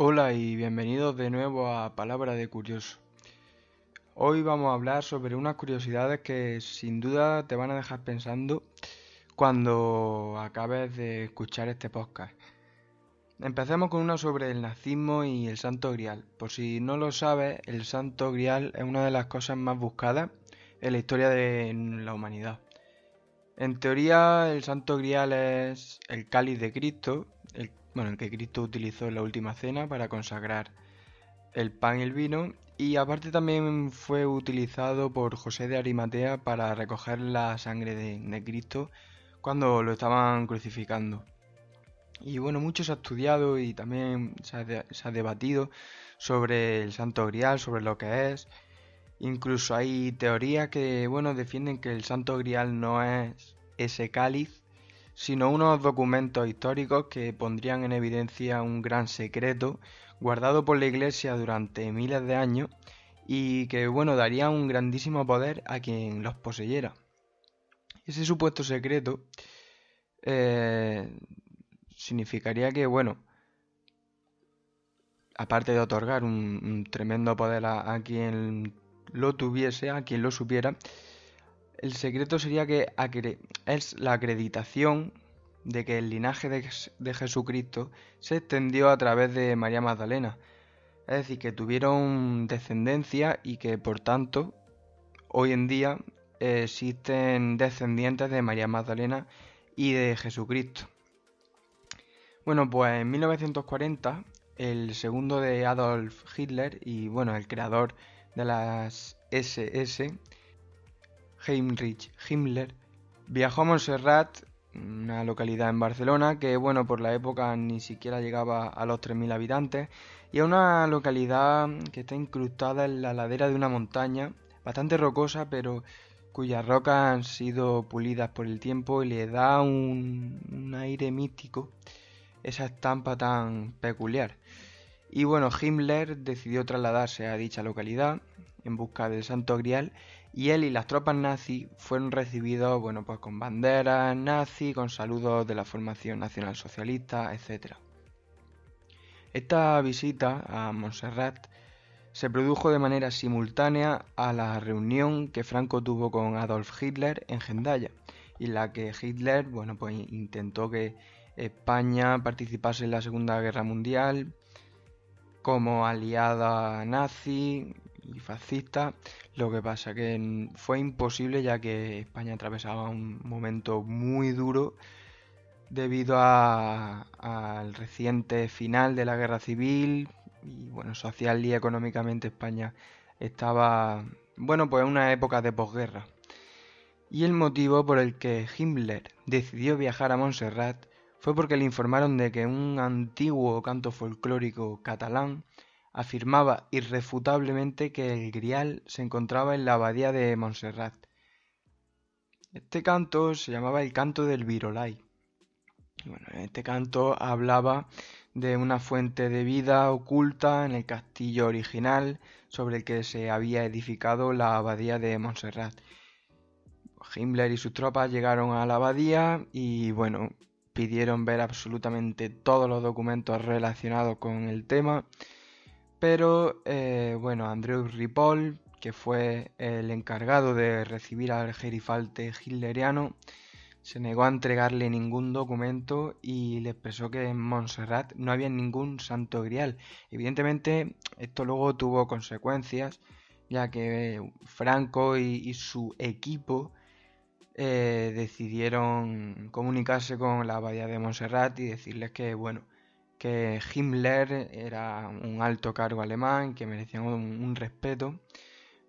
Hola y bienvenidos de nuevo a Palabra de Curioso. Hoy vamos a hablar sobre unas curiosidades que sin duda te van a dejar pensando cuando acabes de escuchar este podcast. Empecemos con una sobre el nazismo y el Santo Grial. Por si no lo sabes, el Santo Grial es una de las cosas más buscadas en la historia de la humanidad. En teoría, el Santo Grial es el cáliz de Cristo, el, bueno, el que Cristo utilizó en la última cena para consagrar el pan y el vino, y aparte también fue utilizado por José de Arimatea para recoger la sangre de, Cristo cuando lo estaban crucificando. Y bueno, mucho se ha estudiado y también se ha, se ha, debatido sobre el Santo Grial, sobre lo que es. Incluso hay teorías que, bueno, defienden que el Santo Grial no es ese cáliz, sino unos documentos históricos que pondrían en evidencia un gran secreto guardado por la Iglesia durante miles de años y que, bueno, daría un grandísimo poder a quien los poseyera. Ese supuesto secreto eh, significaría que, bueno, aparte de otorgar un, tremendo poder a, quien lo tuviese, a quien lo supiera, el secreto sería que es la acreditación de que el linaje de, Jesucristo se extendió a través de María Magdalena. Es decir, que tuvieron descendencia y que por tanto hoy en día existen descendientes de María Magdalena y de Jesucristo. Bueno, pues en 1940 el segundo de Adolf Hitler y bueno, el creador de las SS, Heinrich Himmler, viajó a Montserrat una localidad en Barcelona que, bueno, por la época ni siquiera llegaba a los 3.000 habitantes, y es una localidad que está incrustada en la ladera de una montaña, bastante rocosa, pero cuyas rocas han sido pulidas por el tiempo y le da un, un aire místico, esa estampa tan peculiar. Y bueno, Himmler decidió trasladarse a dicha localidad en busca del Santo Grial y él y las tropas nazis fueron recibidos bueno, pues con banderas nazis, con saludos de la formación nacional socialista, etc. Esta visita a Montserrat se produjo de manera simultánea a la reunión que Franco tuvo con Adolf Hitler en Gendaya, y la que Hitler bueno, pues intentó que España participase en la Segunda Guerra Mundial como aliada nazi y fascista. Lo que pasa que fue imposible ya que España atravesaba un momento muy duro debido al reciente final de la guerra civil y bueno, social y económicamente España estaba, bueno, pues en una época de posguerra. Y el motivo por el que Himmler decidió viajar a Montserrat fue porque le informaron de que un antiguo canto folclórico catalán afirmaba irrefutablemente que el grial se encontraba en la abadía de Montserrat. Este canto se llamaba el canto del Virolai. Bueno, este canto hablaba de una fuente de vida oculta en el castillo original sobre el que se había edificado la abadía de Montserrat. Himmler y sus tropas llegaron a la abadía y bueno, pidieron ver absolutamente todos los documentos relacionados con el tema pero eh, bueno, Andreu Ripoll, que fue el encargado de recibir al gerifalte hitleriano, se negó a entregarle ningún documento y le expresó que en Montserrat no había ningún santo grial. Evidentemente, esto luego tuvo consecuencias, ya que Franco y, su equipo eh, decidieron comunicarse con la abadía de Montserrat y decirles que, bueno, que Himmler era un alto cargo alemán, que merecía un, respeto,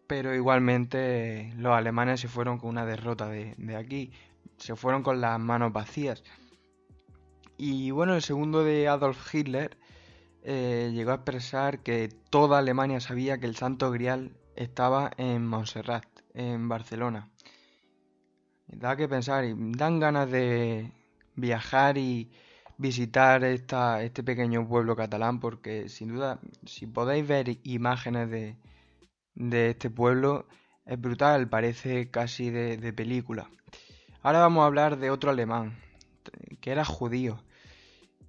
pero igualmente los alemanes se fueron con una derrota de, aquí, se fueron con las manos vacías. Y bueno, el segundo de Adolf Hitler eh, llegó a expresar que toda Alemania sabía que el Santo Grial estaba en Montserrat, en Barcelona. Da que pensar y dan ganas de viajar y, visitar esta, este pequeño pueblo catalán porque sin duda si podéis ver imágenes de, este pueblo es brutal, parece casi de, de, película. Ahora vamos a hablar de otro alemán, que era judío.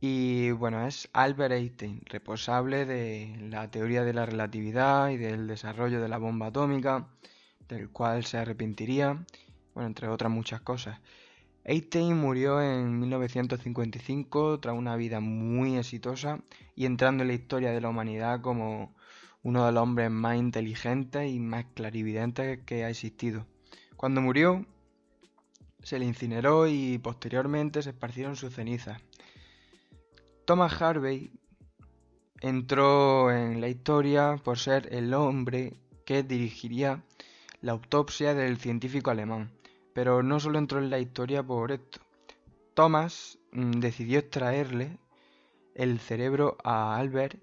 Y bueno, es Albert Einstein, responsable de la teoría de la relatividad y del desarrollo de la bomba atómica, del cual se arrepentiría, bueno, entre otras muchas cosas. Einstein murió en 1955 tras una vida muy exitosa y entrando en la historia de la humanidad como uno de los hombres más inteligentes y más clarividentes que ha existido. Cuando murió, se le incineró y posteriormente se esparcieron sus cenizas. Thomas Harvey entró en la historia por ser el hombre que dirigiría la autopsia del científico alemán. Pero no solo entró en la historia por esto. Thomas mm, decidió extraerle el cerebro a Albert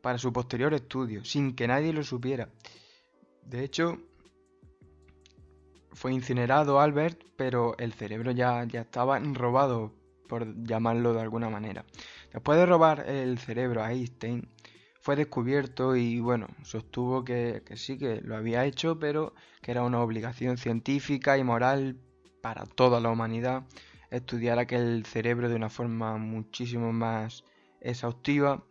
para su posterior estudio, sin que nadie lo supiera. De hecho, fue incinerado Albert, pero el cerebro ya, ya estaba robado, por llamarlo de alguna manera. Después de robar el cerebro a Einstein, fue descubierto y bueno, sostuvo que, sí, que lo había hecho, pero que era una obligación científica y moral para toda la humanidad estudiar aquel cerebro de una forma muchísimo más exhaustiva.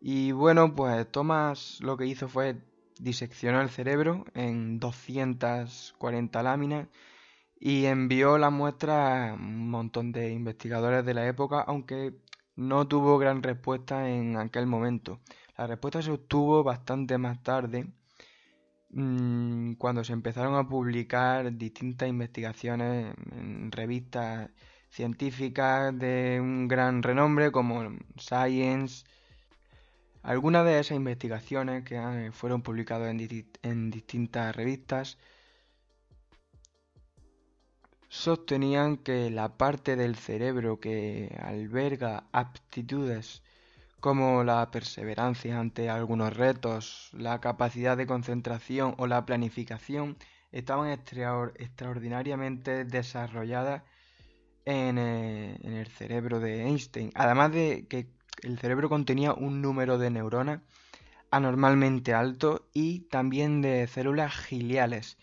Y bueno, pues Thomas lo que hizo fue diseccionar el cerebro en 240 láminas y envió la muestra a un montón de investigadores de la época, aunque no tuvo gran respuesta en aquel momento. La respuesta se obtuvo bastante más tarde, mm, cuando se empezaron a publicar distintas investigaciones en revistas científicas de un gran renombre como Science. Algunas de esas investigaciones que fueron publicadas en distintas revistas sostenían que la parte del cerebro que alberga aptitudes como la perseverancia ante algunos retos, la capacidad de concentración o la planificación, estaban extraordinariamente desarrolladas en, eh, en, el cerebro de Einstein. Además de que el cerebro contenía un número de neuronas anormalmente alto y también de células giliales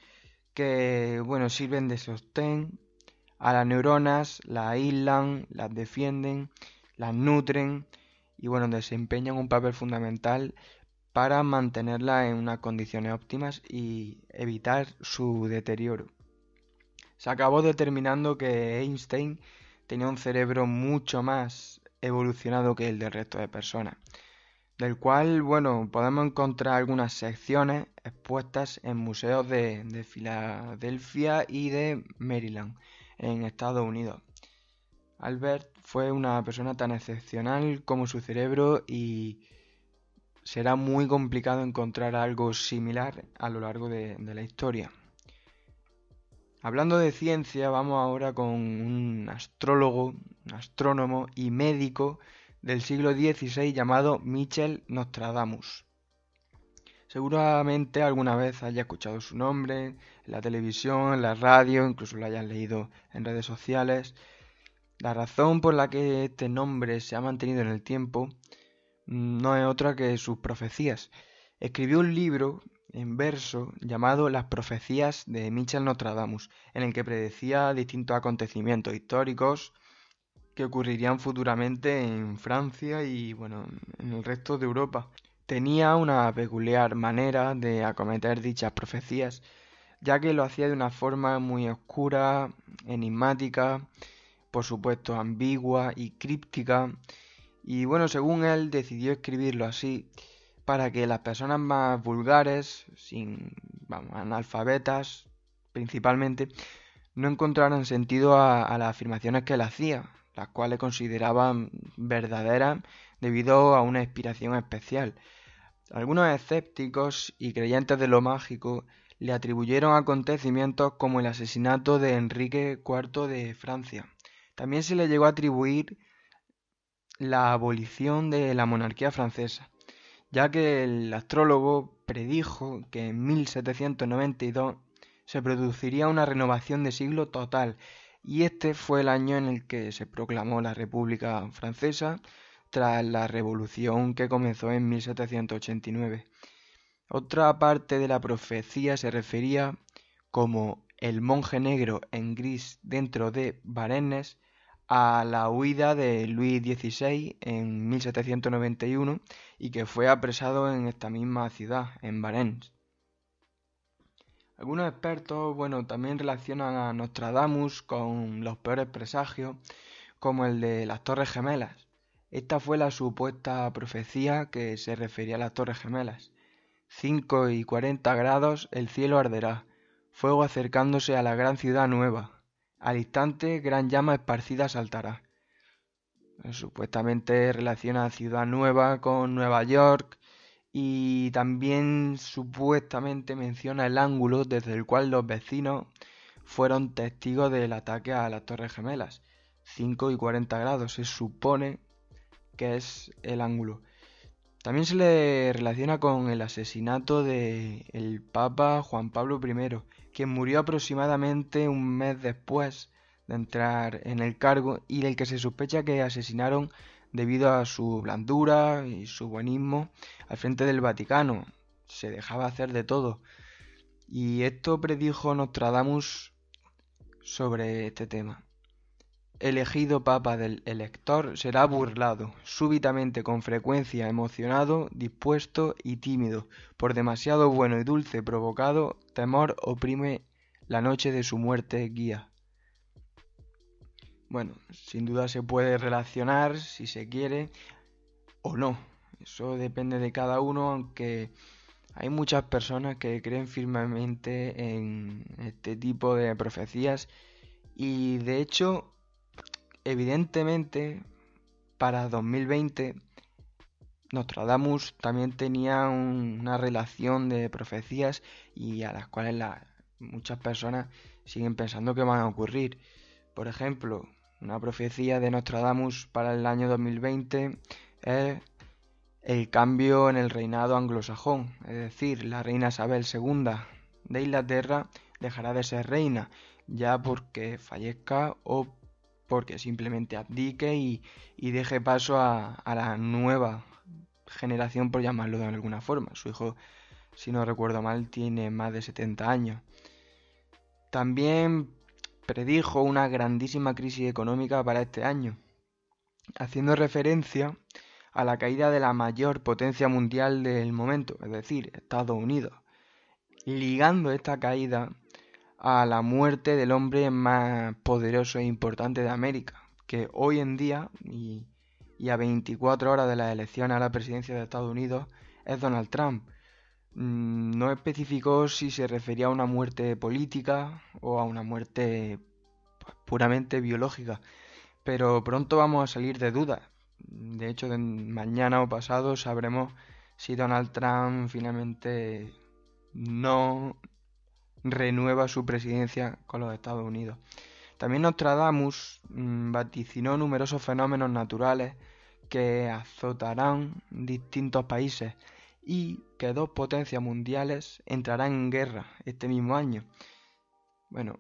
que bueno sirven de sostén a las neuronas, las aíslan, las defienden, las nutren y bueno, desempeñan un papel fundamental para mantenerla en unas condiciones óptimas y evitar su deterioro. Se acabó determinando que Einstein tenía un cerebro mucho más evolucionado que el del resto de personas, del cual, bueno, podemos encontrar algunas secciones expuestas en museos de, de Filadelfia y de Maryland, en Estados Unidos. Albert fue una persona tan excepcional como su cerebro y será muy complicado encontrar algo similar a lo largo de, la historia. Hablando de ciencia, vamos ahora con un astrólogo, astrónomo y médico del siglo XVI llamado Michel Nostradamus. Seguramente alguna vez haya escuchado su nombre en la televisión, en la radio, incluso lo hayan leído en redes sociales. La razón por la que este nombre se ha mantenido en el tiempo mm, no es otra que sus profecías. Escribió un libro en verso llamado Las profecías de Michel Nostradamus, en el que predecía distintos acontecimientos históricos que ocurrirían futuramente en Francia y bueno, en el resto de Europa. Tenía una peculiar manera de acometer dichas profecías, ya que lo hacía de una forma muy oscura, enigmática por supuesto ambigua y críptica, y bueno, según él decidió escribirlo así para que las personas más vulgares, sin, vamos, analfabetas principalmente, no encontraran sentido a, las afirmaciones que él hacía, las cuales consideraban verdaderas debido a una inspiración especial. Algunos escépticos y creyentes de lo mágico le atribuyeron acontecimientos como el asesinato de Enrique IV de Francia, también se le llegó a atribuir la abolición de la monarquía francesa, ya que el astrólogo predijo que en 1792 se produciría una renovación de siglo total, y este fue el año en el que se proclamó la República Francesa tras la revolución que comenzó en 1789. Otra parte de la profecía se refería como el monje negro en gris dentro de Varennes a la huida de Luis XVI en 1791 y que fue apresado en esta misma ciudad, en Varennes. Algunos expertos, bueno, también relacionan a Nostradamus con los peores presagios, como el de las Torres Gemelas. Esta fue la supuesta profecía que se refería a las Torres Gemelas. 5 y 40 grados el cielo arderá, fuego acercándose a la gran ciudad nueva, al instante, gran llama esparcida saltará. Supuestamente relaciona Ciudad Nueva con Nueva York y también supuestamente menciona el ángulo desde el cual los vecinos fueron testigos del ataque a las Torres Gemelas. 5 y 40 grados se supone que es el ángulo. También se le relaciona con el asesinato del el Papa Juan Pablo I quien murió aproximadamente un mes después de entrar en el cargo y del que se sospecha que asesinaron debido a su blandura y su buenismo al frente del Vaticano. Se dejaba hacer de todo. Y esto predijo Nostradamus sobre este tema elegido papa del elector será burlado, súbitamente con frecuencia emocionado, dispuesto y tímido, por demasiado bueno y dulce provocado, temor oprime la noche de su muerte guía. Bueno, sin duda se puede relacionar si se quiere o no. Eso depende de cada uno, aunque hay muchas personas que creen firmemente en este tipo de profecías y de hecho Evidentemente, para 2020, Nostradamus también tenía una relación de profecías y a las cuales muchas personas siguen pensando que van a ocurrir. Por ejemplo, una profecía de Nostradamus para el año 2020 es el cambio en el reinado anglosajón, es decir, la reina Isabel II de Inglaterra dejará de ser reina, ya porque fallezca o porque simplemente abdique y, deje paso a, la nueva generación, por llamarlo de alguna forma. Su hijo, si no recuerdo mal, tiene más de 70 años. También predijo una grandísima crisis económica para este año, haciendo referencia a la caída de la mayor potencia mundial del momento, es decir, Estados Unidos, ligando esta caída a la muerte del hombre más poderoso e importante de América, que hoy en día, y, a 24 horas de la elección a la presidencia de Estados Unidos, es Donald Trump. Mm, no especificó si se refería a una muerte política o a una muerte pues, puramente biológica, pero pronto vamos a salir de dudas. De hecho, mañana o pasado sabremos si Donald Trump finalmente no renueva su presidencia con los Estados Unidos. También Nostradamus mm, vaticinó numerosos fenómenos naturales que azotarán distintos países y que dos potencias mundiales entrarán en guerra este mismo año. Bueno,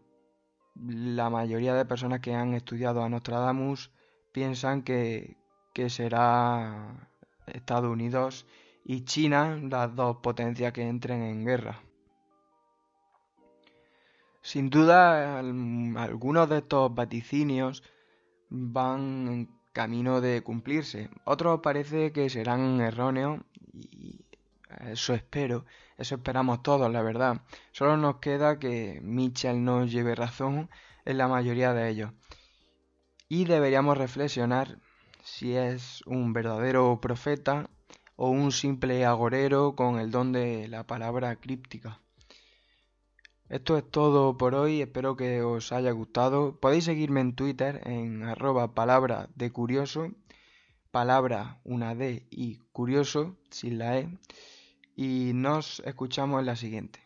la mayoría de personas que han estudiado a Nostradamus piensan que, que será Estados Unidos y China las dos potencias que entren en guerra. Sin duda, algunos de estos vaticinios van en camino de cumplirse. Otros parece que serán erróneos y eso espero, eso esperamos todos, la verdad. Solo nos queda que Mitchell nos lleve razón en la mayoría de ellos. Y deberíamos reflexionar si es un verdadero profeta o un simple agorero con el don de la palabra críptica. Esto es todo por hoy, espero que os haya gustado. Podéis seguirme en Twitter en arroba palabra de curioso, palabra una D y curioso sin la E. Y nos escuchamos en la siguiente.